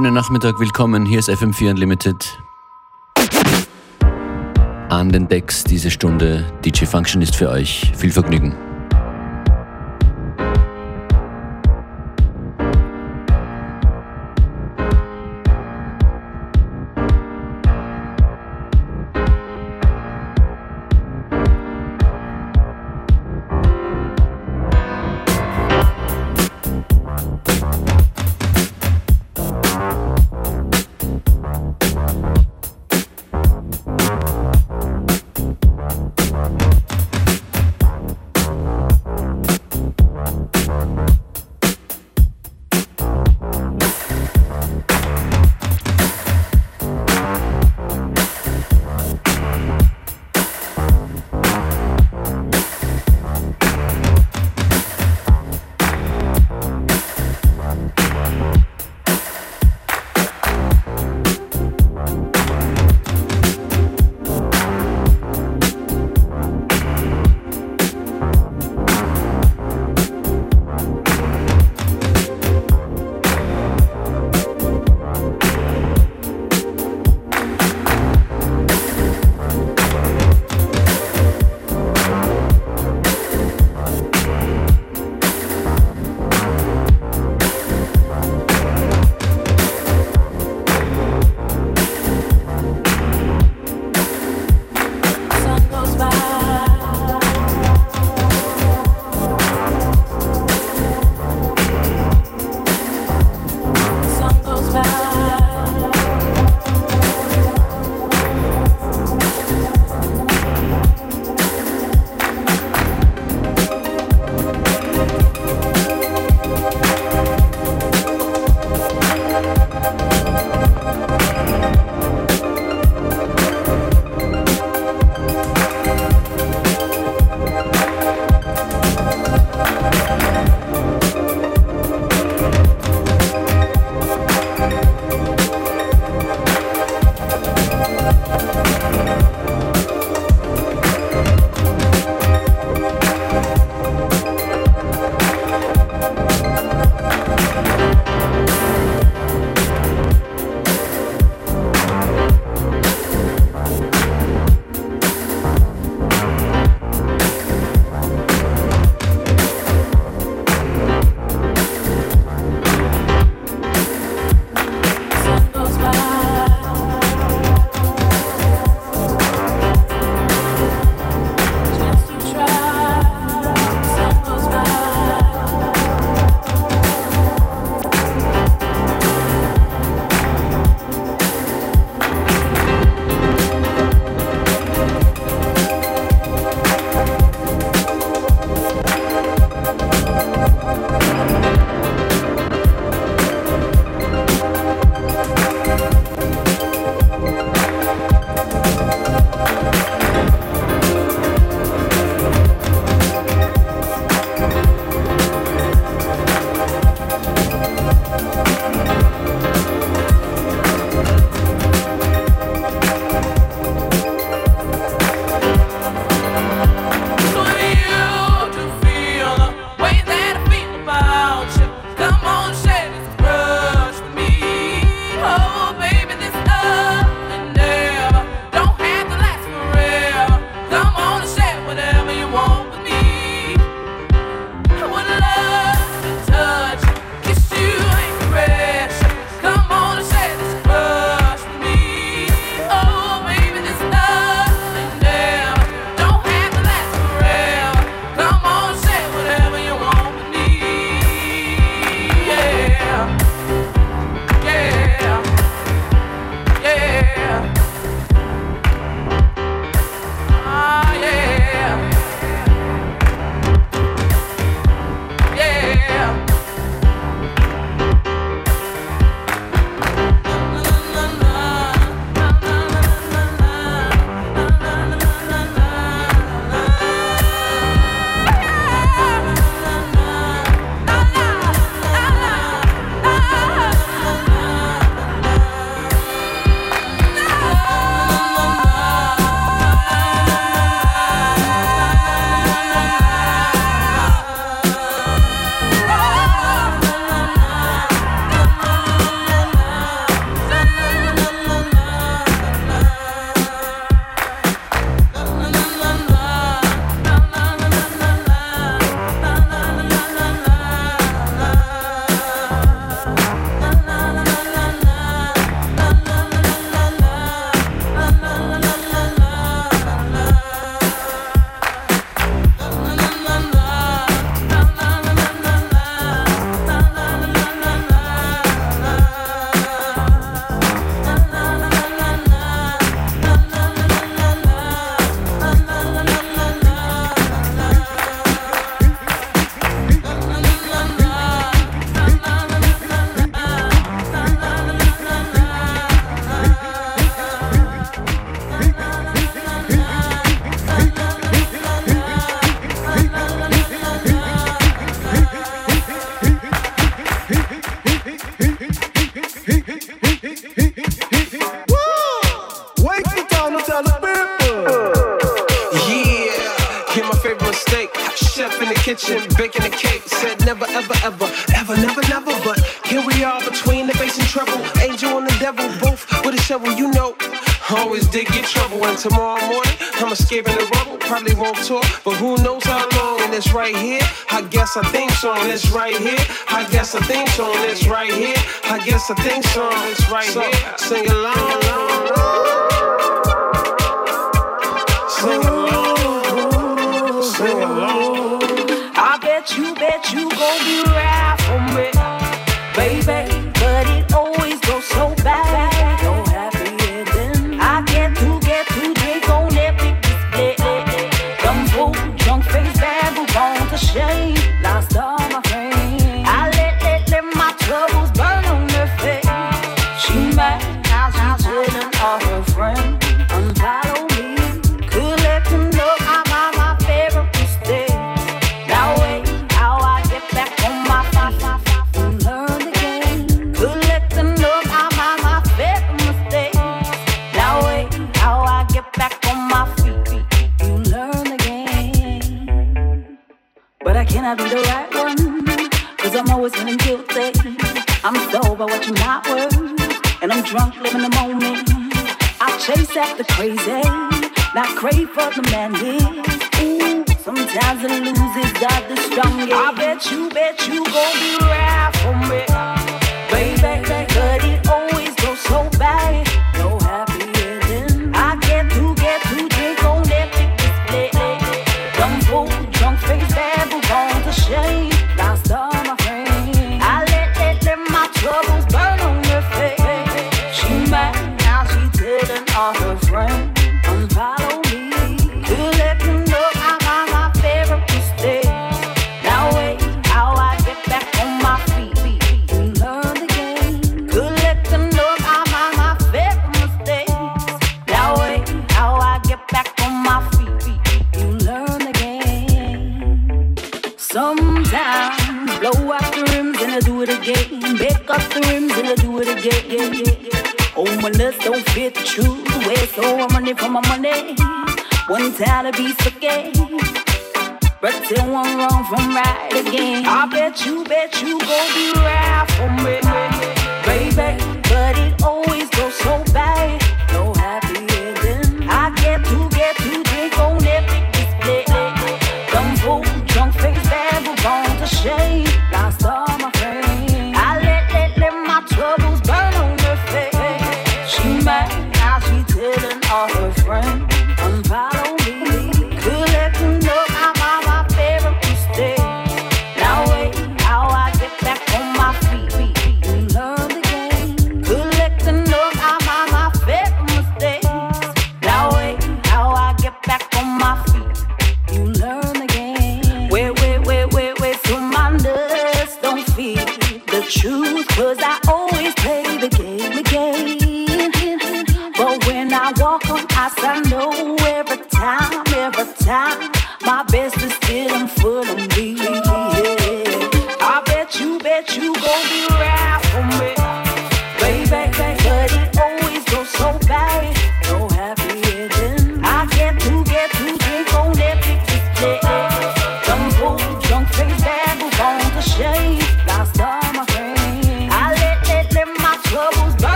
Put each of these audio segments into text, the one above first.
Schönen Nachmittag, willkommen. Hier ist FM4 Unlimited. An den Decks diese Stunde. DJ Function ist für euch. Viel Vergnügen. I think So money for my money. One time to be again. But then one wrong from right again. I bet you, bet you gon' be right for me. Baby, but it always goes so bad.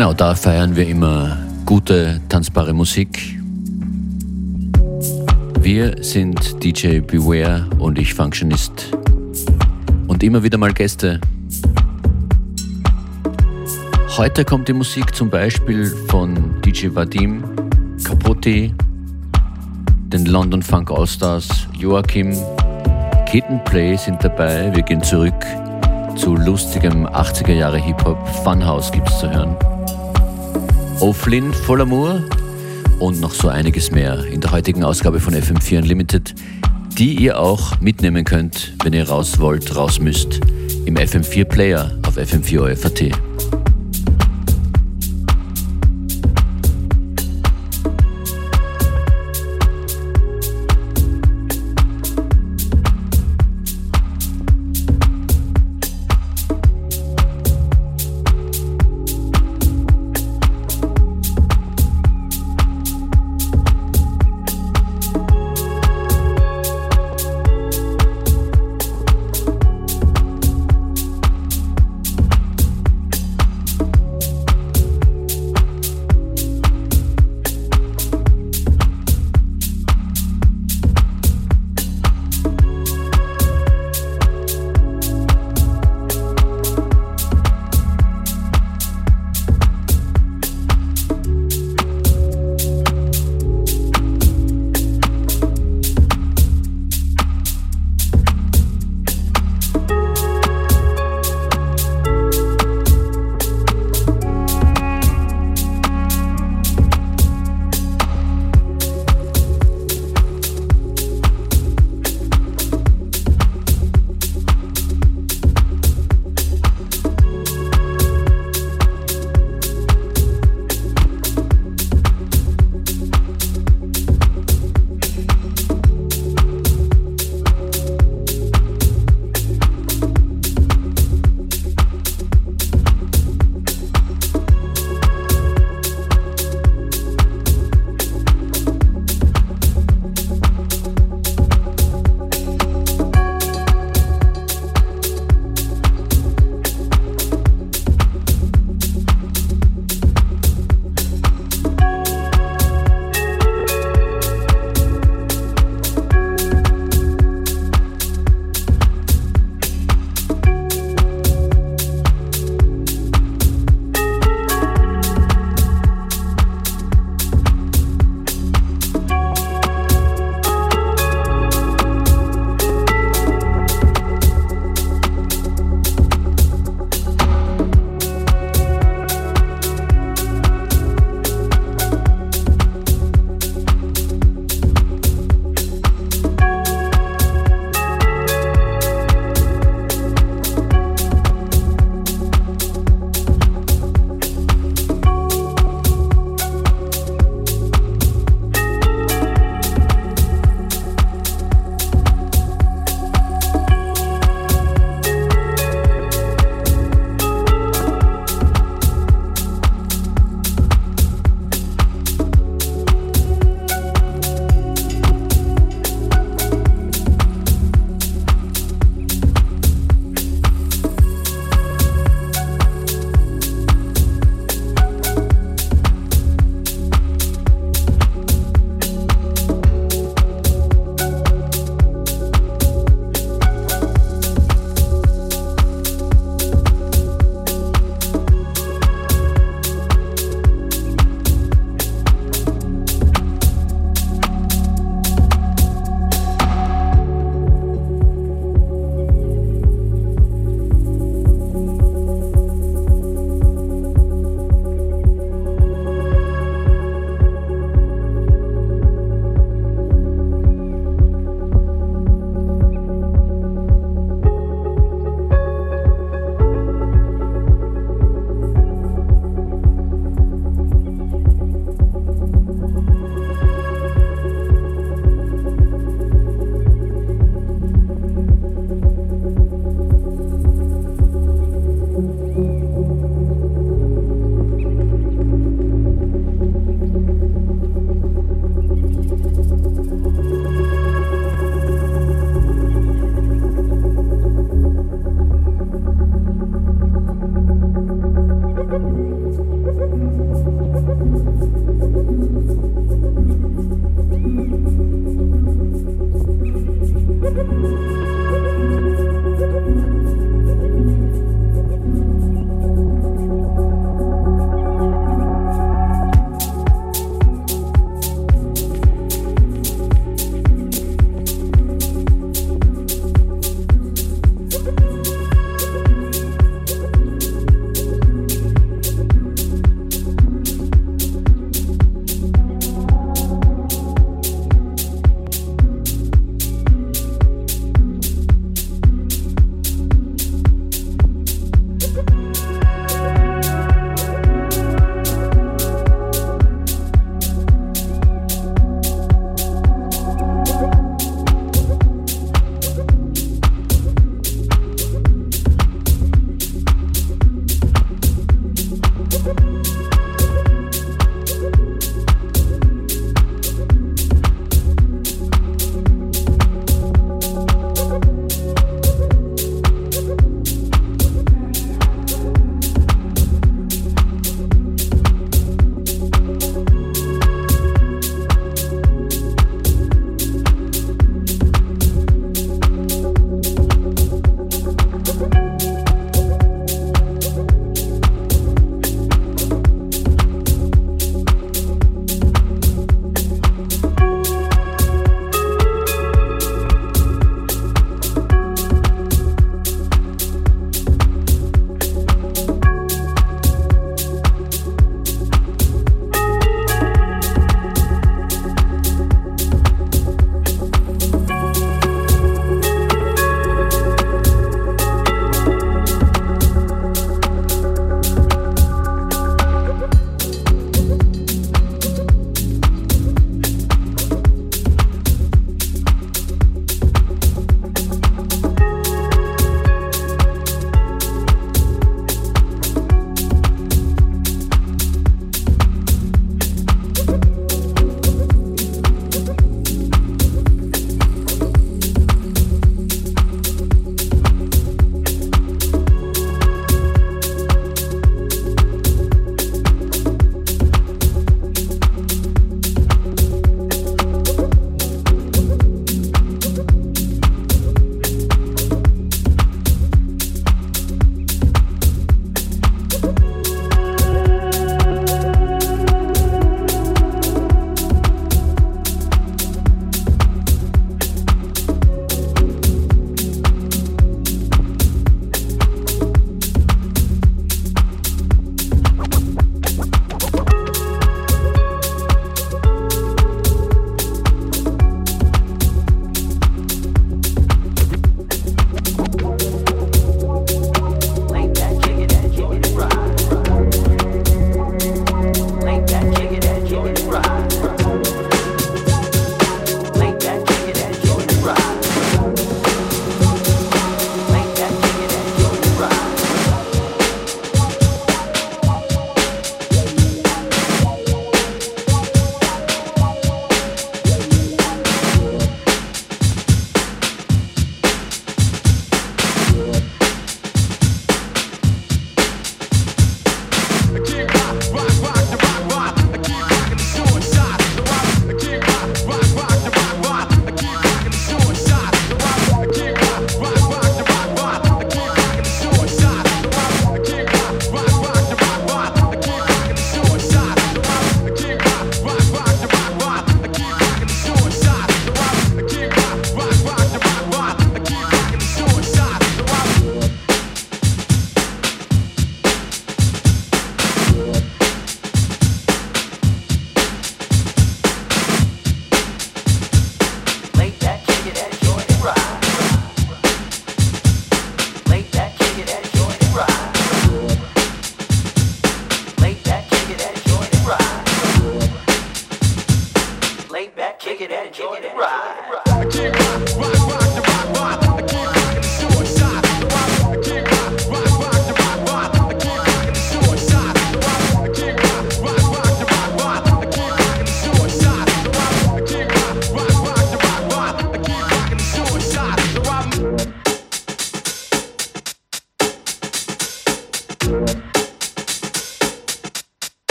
Genau, da feiern wir immer gute, tanzbare Musik. Wir sind DJ Beware und ich Functionist. Und immer wieder mal Gäste. Heute kommt die Musik zum Beispiel von DJ Vadim, Capote, den London Funk All-Stars, Joachim, Kitten Play sind dabei. Wir gehen zurück zu lustigem 80er Jahre Hip-Hop. Funhouse gibt's zu hören. O'Flynn voll Amour und noch so einiges mehr in der heutigen Ausgabe von FM4 Unlimited. die ihr auch mitnehmen könnt, wenn ihr raus wollt, raus müsst, im FM4 Player auf FM4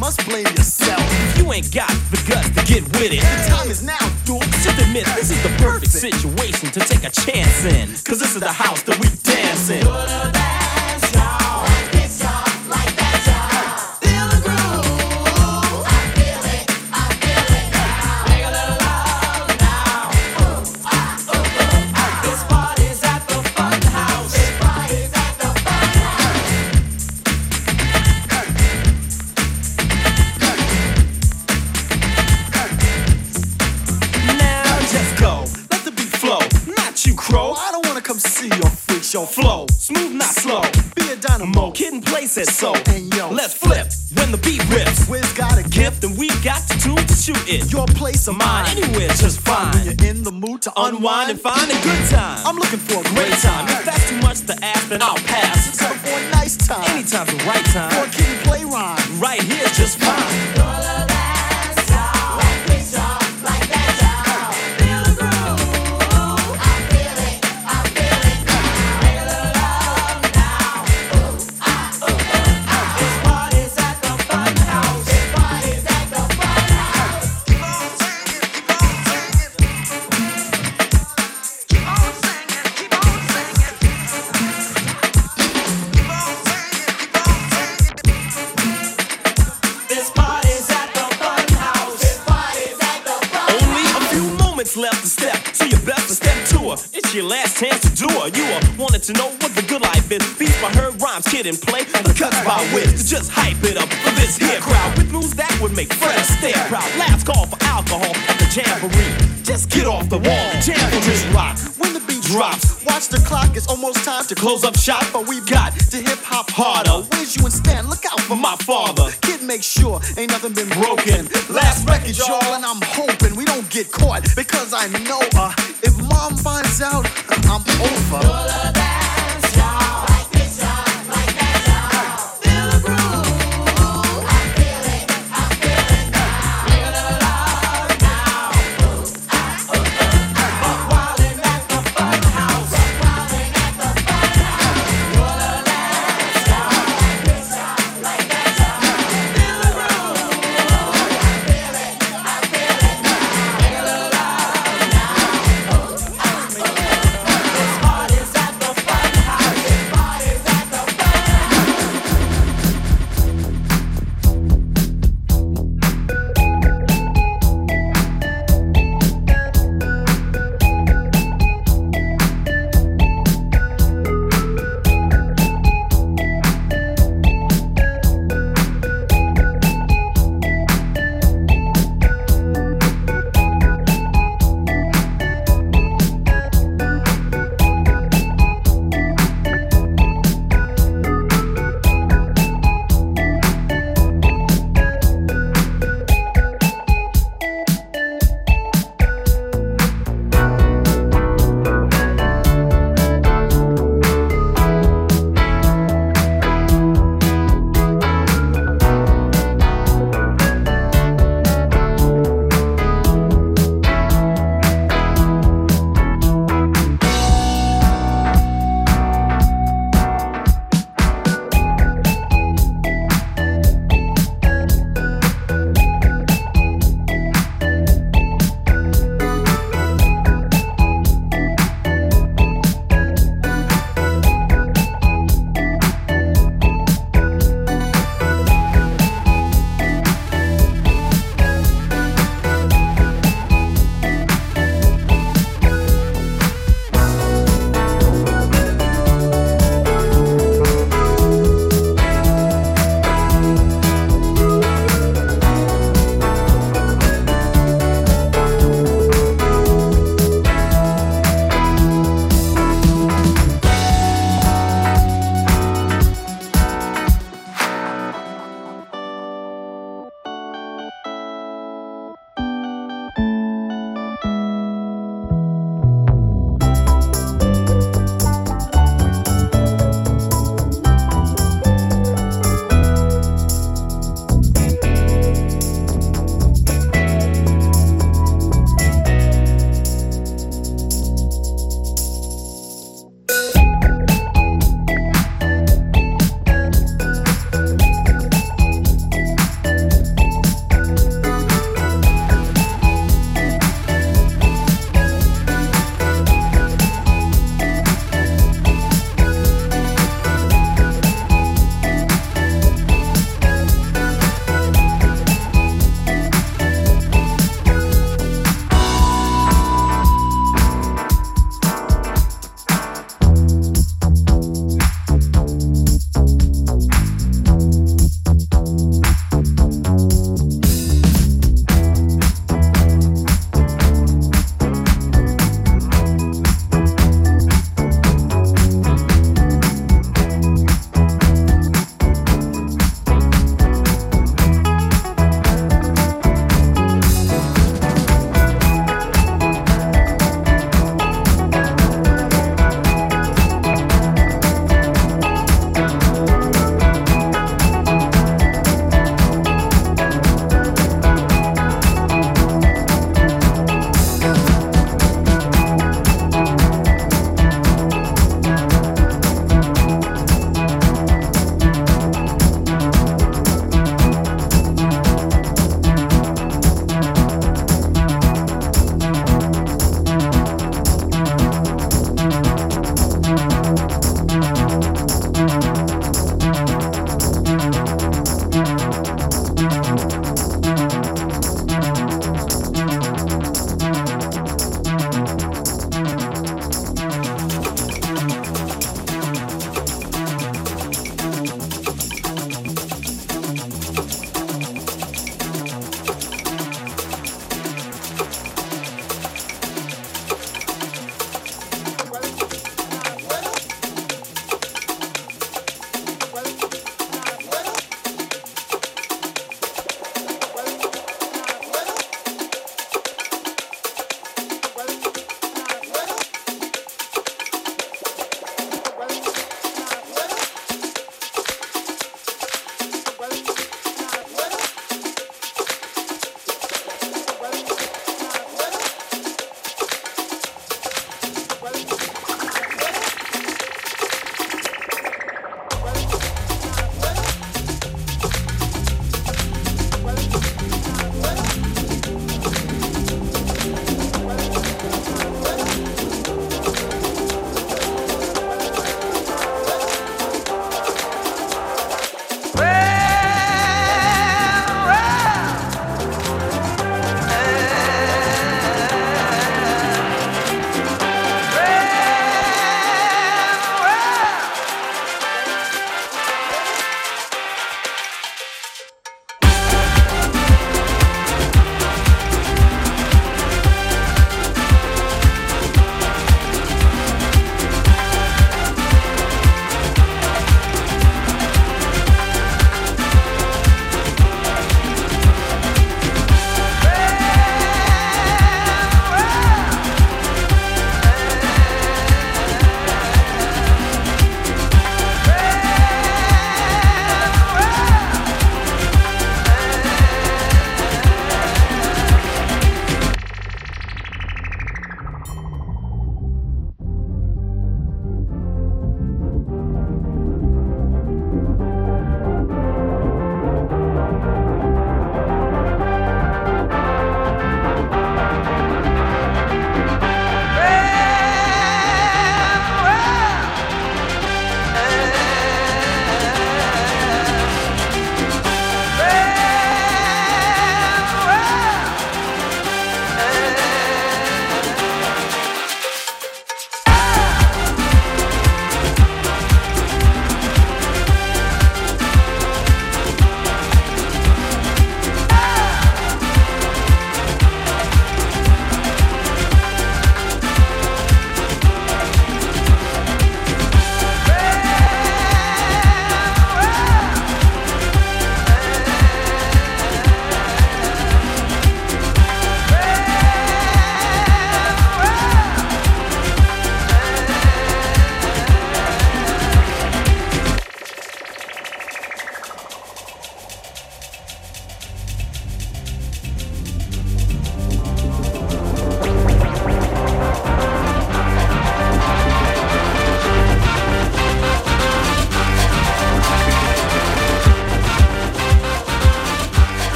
Don't blame yourself. You ain't got the guts to get with it. The time is now, dude. Just admit this is the perfect situation to take a chance in. Cause this is the house that we dance in. Your flow. Smooth, not slow. Be a dynamo. Kid play says so. And yo, let's flip when the beat rips. Wiz got a gift, and we got the tune to shoot it. Your place of mine, anywhere just fine. When you're in the mood to unwind, and find a good time. I'm looking for a great time. If that's too much to ask, then I'll pass. It's for a nice time. Anytime's the right time. Rhymes, kid and play, the cuts by to Just hype it up for this here crowd. With news that would make friends stay proud. Last call for alcohol at the jamboree. Just get off the wall, jam for rock. When the beat drops, watch the clock. It's almost time to close up shop, but we've got to hip hop harder. Where's you and Stan? Look out for my father. Kid, make sure ain't nothing been broken. Last record, y'all, and I'm hoping we don't get caught because I know uh, if mom finds out, I'm over.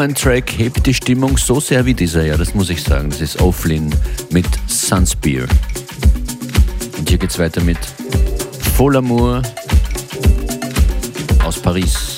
Kaum ein Track hebt die Stimmung so sehr wie dieser, ja, das muss ich sagen. Das ist O'Flynn mit Sunspear. Und hier geht's weiter mit Fol Amour aus Paris.